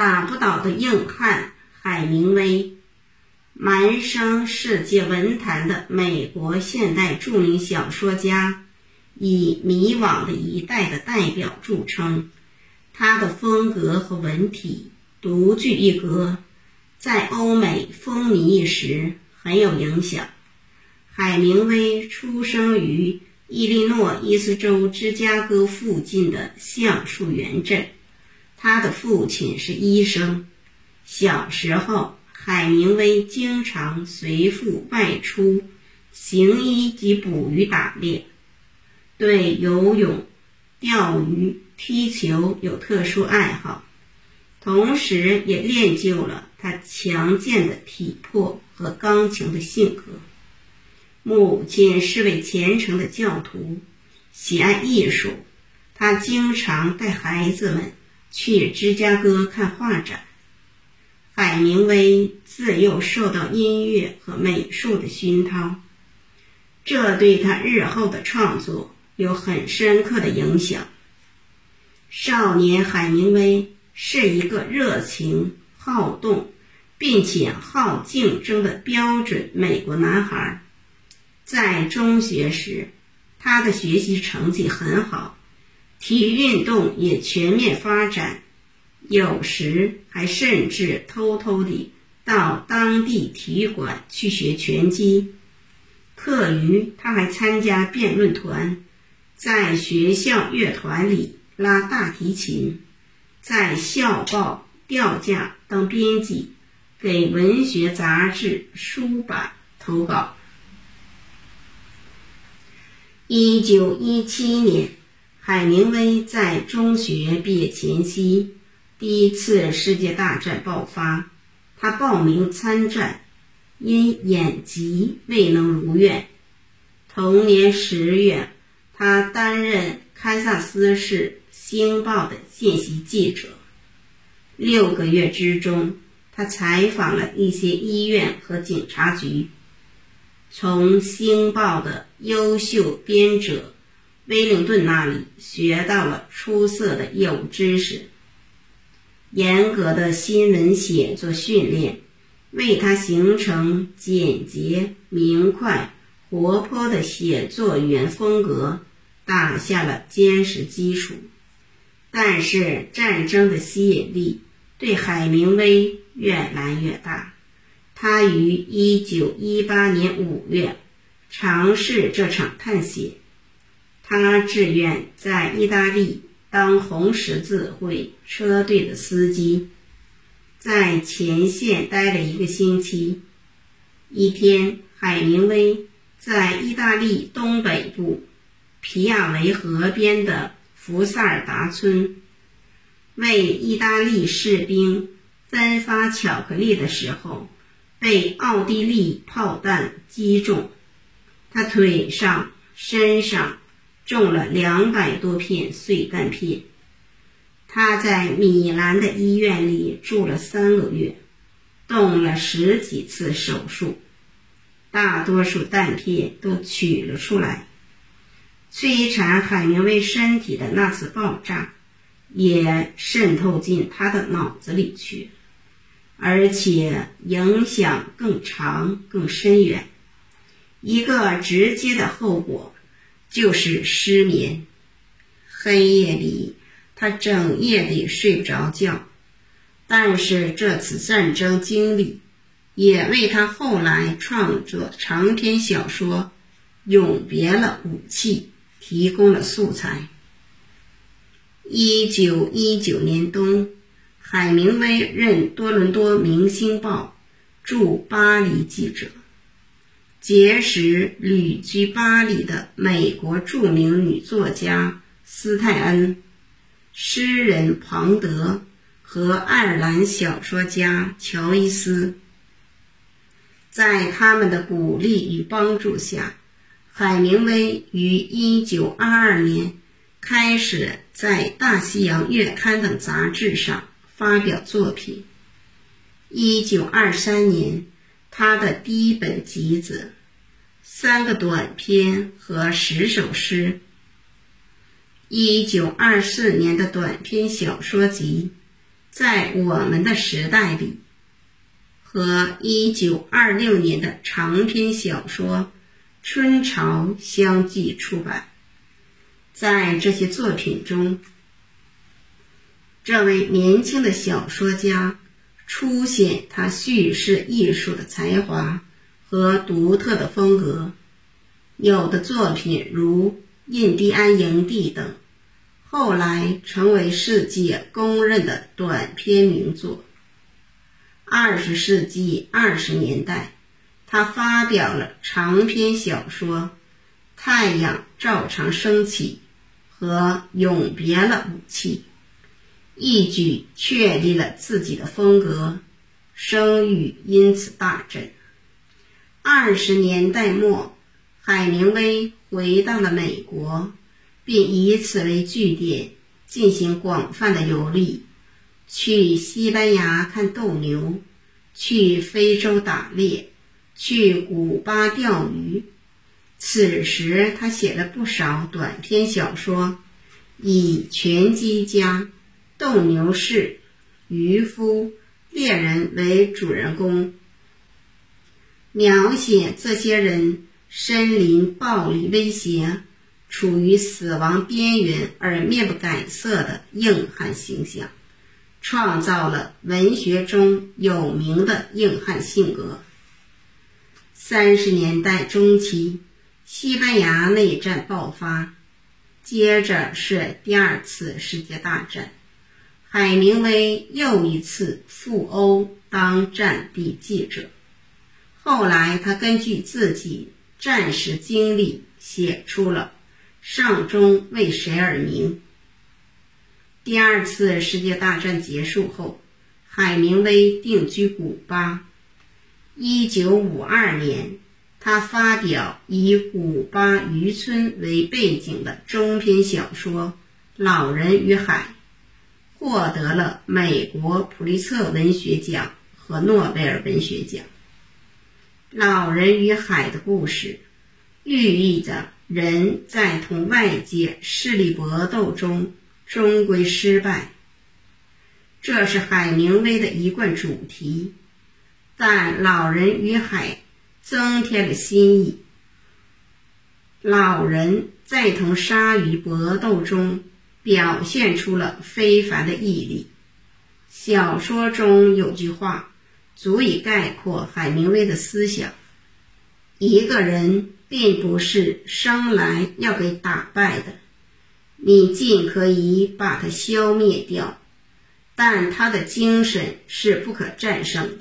打不倒的硬汉海明威，满生世界文坛的美国现代著名小说家，以迷惘的一代的代表著称。他的风格和文体独具一格，在欧美风靡一时，很有影响。海明威出生于伊利诺伊斯州芝加哥附近的橡树园镇。他的父亲是医生。小时候，海明威经常随父外出行医及捕鱼打猎，对游泳、钓鱼、踢球有特殊爱好，同时也练就了他强健的体魄和刚强的性格。母亲是位虔诚的教徒，喜爱艺术，他经常带孩子们。去芝加哥看画展。海明威自幼受到音乐和美术的熏陶，这对他日后的创作有很深刻的影响。少年海明威是一个热情好动，并且好竞争的标准美国男孩。在中学时，他的学习成绩很好。体育运动也全面发展，有时还甚至偷偷地到当地体育馆去学拳击。课余，他还参加辩论团，在学校乐团里拉大提琴，在校报、调价当编辑，给文学杂志、书版投稿。一九一七年。海明威在中学毕业前夕，第一次世界大战爆发，他报名参战，因眼疾未能如愿。同年十月，他担任堪萨斯市《星报》的见习记者。六个月之中，他采访了一些医院和警察局，从《星报》的优秀编者。威灵顿那里学到了出色的业务知识，严格的新闻写作训练为他形成简洁、明快、活泼的写作语言风格打下了坚实基础。但是战争的吸引力对海明威越来越大，他于1918年5月尝试这场探险。他志愿在意大利当红十字会车队的司机，在前线待了一个星期。一天，海明威在意大利东北部皮亚维河边的福萨尔达村为意大利士兵分发巧克力的时候，被奥地利炮弹击中，他腿上、身上。中了两百多片碎弹片，他在米兰的医院里住了三个月，动了十几次手术，大多数弹片都取了出来。摧残海明威身体的那次爆炸，也渗透进他的脑子里去，而且影响更长、更深远。一个直接的后果。就是失眠，黑夜里他整夜里睡不着觉。但是这次战争经历也为他后来创作长篇小说《永别了武器》提供了素材。一九一九年冬，海明威任多伦多《明星报》驻巴黎记者。结识旅居巴黎的美国著名女作家斯泰恩、诗人庞德和爱尔兰小说家乔伊斯。在他们的鼓励与帮助下，海明威于1922年开始在《大西洋月刊》等杂志上发表作品。1923年。他的第一本集子，三个短篇和十首诗。一九二四年的短篇小说集，在我们的时代里，和1926年的长篇小说《春潮》相继出版。在这些作品中，这位年轻的小说家凸显他叙事艺术的才华和独特的风格。有的作品如《印第安营地》等，后来成为世界公认的短篇名作。二十世纪二十年代，他发表了长篇小说《太阳照常升起》和《永别了，武器》。一举确立了自己的风格，声誉因此大振。二十年代末，海明威回到了美国，并以此为据点进行广泛的游历，去西班牙看斗牛，去非洲打猎，去古巴钓鱼。此时，他写了不少短篇小说，以拳击家。斗牛士、渔夫、猎人为主人公，描写这些人身临暴力威胁、处于死亡边缘而面不改色的硬汉形象，创造了文学中有名的硬汉性格。三十年代中期，西班牙内战爆发，接着是第二次世界大战。海明威又一次赴欧当战地记者，后来他根据自己战时经历写出了《上钟为谁而鸣》。第二次世界大战结束后，海明威定居古巴。一九五二年，他发表以古巴渔村为背景的中篇小说《老人与海》。获得了美国普利策文学奖和诺贝尔文学奖。老人与海的故事，寓意着人在同外界势力搏斗中终归失败。这是海明威的一贯主题，但老人与海增添了新意。老人在同鲨鱼搏斗中。表现出了非凡的毅力。小说中有句话，足以概括海明威的思想：一个人并不是生来要被打败的，你尽可以把他消灭掉，但他的精神是不可战胜的。